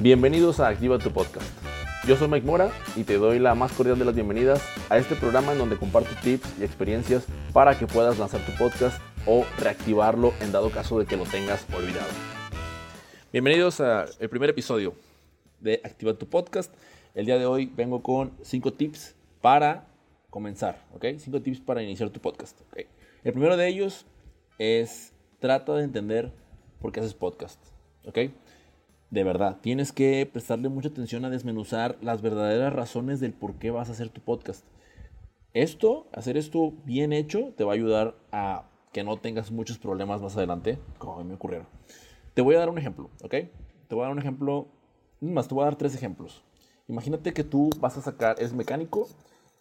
Bienvenidos a Activa tu Podcast. Yo soy Mike Mora y te doy la más cordial de las bienvenidas a este programa en donde comparto tips y experiencias para que puedas lanzar tu podcast o reactivarlo en dado caso de que lo tengas olvidado. Bienvenidos al primer episodio de Activa tu Podcast. El día de hoy vengo con 5 tips para comenzar, ¿ok? 5 tips para iniciar tu podcast, El primero de ellos es trata de entender por qué haces podcast, ¿ok? De verdad, tienes que prestarle mucha atención a desmenuzar las verdaderas razones del por qué vas a hacer tu podcast. Esto, hacer esto bien hecho, te va a ayudar a que no tengas muchos problemas más adelante, como me ocurrieron. Te voy a dar un ejemplo, ¿ok? Te voy a dar un ejemplo, más te voy a dar tres ejemplos. Imagínate que tú vas a sacar, es mecánico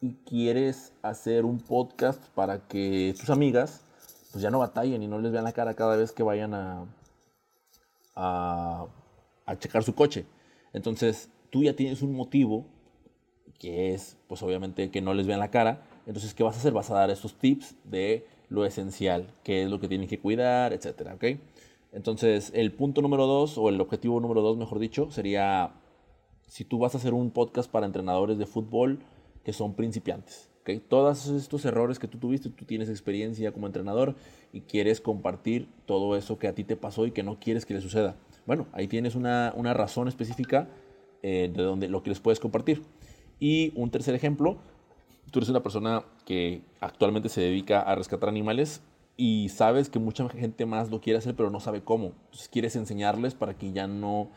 y quieres hacer un podcast para que tus amigas pues ya no batallen y no les vean la cara cada vez que vayan a, a a checar su coche. Entonces, tú ya tienes un motivo que es, pues obviamente, que no les vean la cara. Entonces, ¿qué vas a hacer? Vas a dar estos tips de lo esencial, qué es lo que tienen que cuidar, etcétera, ¿ok? Entonces, el punto número dos, o el objetivo número dos, mejor dicho, sería si tú vas a hacer un podcast para entrenadores de fútbol que son principiantes. ¿okay? Todos estos errores que tú tuviste, tú tienes experiencia como entrenador y quieres compartir todo eso que a ti te pasó y que no quieres que le suceda. Bueno, ahí tienes una, razón específica eh, de donde lo que les puedes compartir. Y un tercer ejemplo, tú eres una persona que actualmente se dedica a rescatar animales y sabes que mucha gente más lo quiere hacer, pero no sabe cómo. Entonces quieres enseñarles para que ya no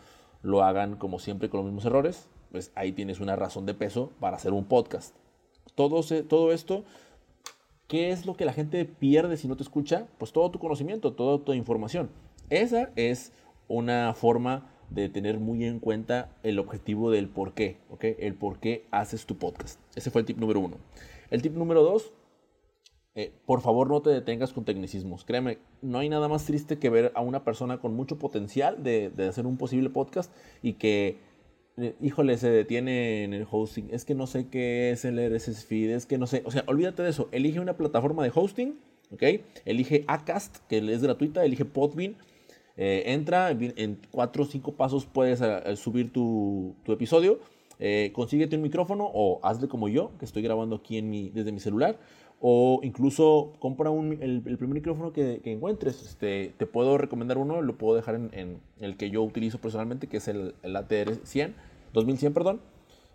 lo hagan como siempre con los mismos errores. Pues ahí tienes una razón de peso para hacer un podcast. Todo, todo esto, ¿qué es lo que la gente pierde si no te escucha? Pues todo tu conocimiento, toda tu información. Esa es una forma de tener muy en cuenta el objetivo del por qué, ¿ok? El por qué haces tu podcast. Ese fue el tip número uno. El tip número dos, eh, por favor no te detengas con tecnicismos. Créeme, no hay nada más triste que ver a una persona con mucho potencial de, hacer un posible podcast y que, eh, híjole, se detiene en el hosting. Es que no sé qué es el RSS feed, es que no sé. O sea, olvídate de eso. Elige una plataforma de hosting, ¿ok? Elige Acast, que es gratuita, elige Podbean eh, entra, en cuatro o cinco pasos puedes eh, subir tu, episodio. Eh, consíguete un micrófono o hazle como yo, que estoy grabando aquí en mi, desde mi celular. O incluso compra el, primer micrófono que, encuentres. Este, te puedo recomendar uno, lo puedo dejar en, el que yo utilizo personalmente, que es el, ATR 100, 2100, perdón.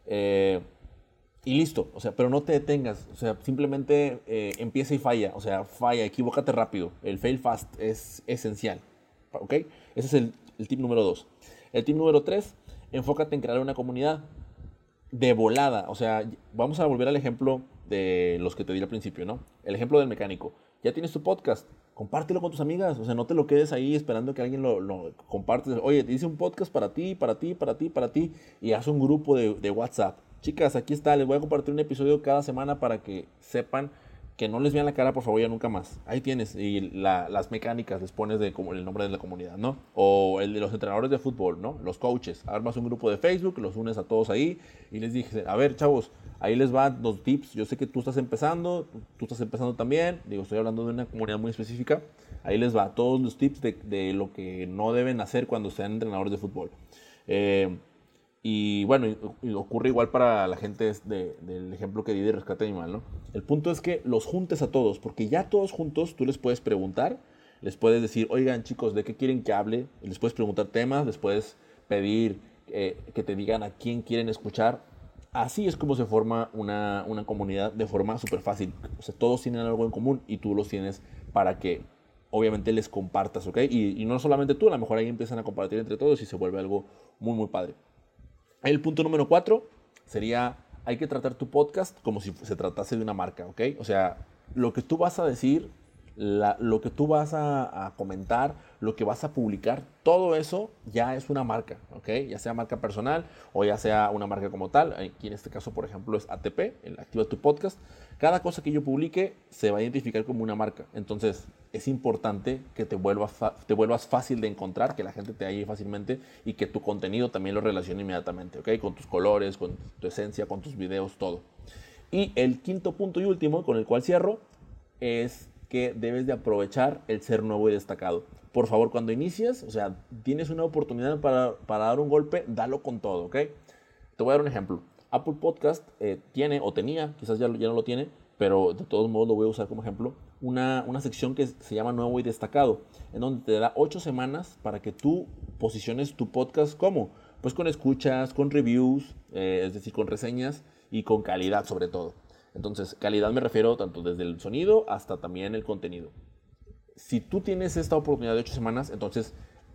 y listo, o sea, pero no te detengas, o sea, simplemente empieza y falla, o sea, falla, equivócate rápido. El fail fast es esencial. ¿Ok? Ese es el, tip número dos. El tip número tres, enfócate en crear una comunidad de volada. O sea, vamos a volver al ejemplo de los que te di al principio, ¿no? El ejemplo del mecánico. Ya tienes tu podcast, compártelo con tus amigas. O sea, no te lo quedes ahí esperando que alguien lo, lo comparte. Oye, te hice un podcast para ti, para ti, para ti, para ti. Y haz un grupo de, de WhatsApp. Chicas, aquí está, les voy a compartir un episodio cada semana para que sepan que no les vean la cara, por favor, ya nunca más. Ahí tienes. Y las mecánicas les pones el nombre de la comunidad, ¿no? O el de los entrenadores de fútbol, ¿no? Los coaches. Armas un grupo de Facebook, los unes a todos ahí y les dije, a ver, chavos, ahí les van los tips. Yo sé que tú estás empezando, tú estás empezando también. Digo, estoy hablando de una comunidad muy específica. Ahí les va todos los tips de, de lo que no deben hacer cuando sean entrenadores de fútbol. Eh, y bueno, ocurre igual para la gente del ejemplo que di de rescate animal, ¿no? El punto es que los juntes a todos, porque ya todos juntos tú les puedes preguntar, les puedes decir, oigan chicos, ¿de qué quieren que hable? Les puedes preguntar temas, les puedes pedir eh, que te digan a quién quieren escuchar. Así es como se forma una, comunidad de forma súper fácil. O sea, todos tienen algo en común y tú los tienes para que obviamente les compartas, ¿ok? Y, y no solamente tú, a lo mejor ahí empiezan a compartir entre todos y se vuelve algo muy, muy padre. El punto número cuatro sería, hay que tratar tu podcast como si se tratase de una marca, ¿ok? O sea, lo que tú vas a decir, lo que tú vas a, comentar, lo que vas a publicar, todo eso ya es una marca, ¿ok? Ya sea marca personal o ya sea una marca como tal. Aquí en este caso, por ejemplo, es ATP, el Activa tu Podcast. Cada cosa que yo publique se va a identificar como una marca. Entonces, es importante que te vuelvas, te vuelvas fácil de encontrar, que la gente te halle fácilmente y que tu contenido también lo relacione inmediatamente, ¿ok? Con tus colores, con tu esencia, con tus videos, todo. Y el quinto punto y último, con el cual cierro, es que debes de aprovechar el ser nuevo y destacado. por favor, cuando inicies, o sea, tienes una oportunidad para, para dar un golpe, dalo con todo, ¿ok? Te voy a dar un ejemplo. Apple Podcast eh, tiene o tenía, quizás ya, ya no lo tiene, pero de todos modos lo voy a usar como ejemplo, una, una sección que se llama Nuevo y Destacado, en donde te da ocho semanas para que tú posiciones tu podcast como, pues con escuchas, con reviews, eh, es decir, con reseñas y con calidad sobre todo. Entonces, calidad me refiero tanto desde el sonido hasta también el contenido. Si tú tienes esta oportunidad de ocho semanas, entonces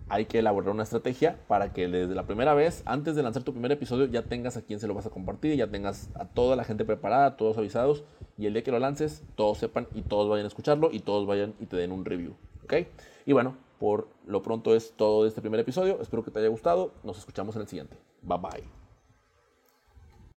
hay que elaborar una estrategia para que desde la primera vez, antes de lanzar tu primer episodio, ya tengas a quién se lo vas a compartir, ya tengas a toda la gente preparada, todos avisados, y el día que lo lances, todos sepan y todos vayan a escucharlo y todos vayan y te den un review. ¿Ok? Y bueno, por lo pronto es todo de este primer episodio. Espero que te haya gustado. Nos escuchamos en el siguiente. Bye bye.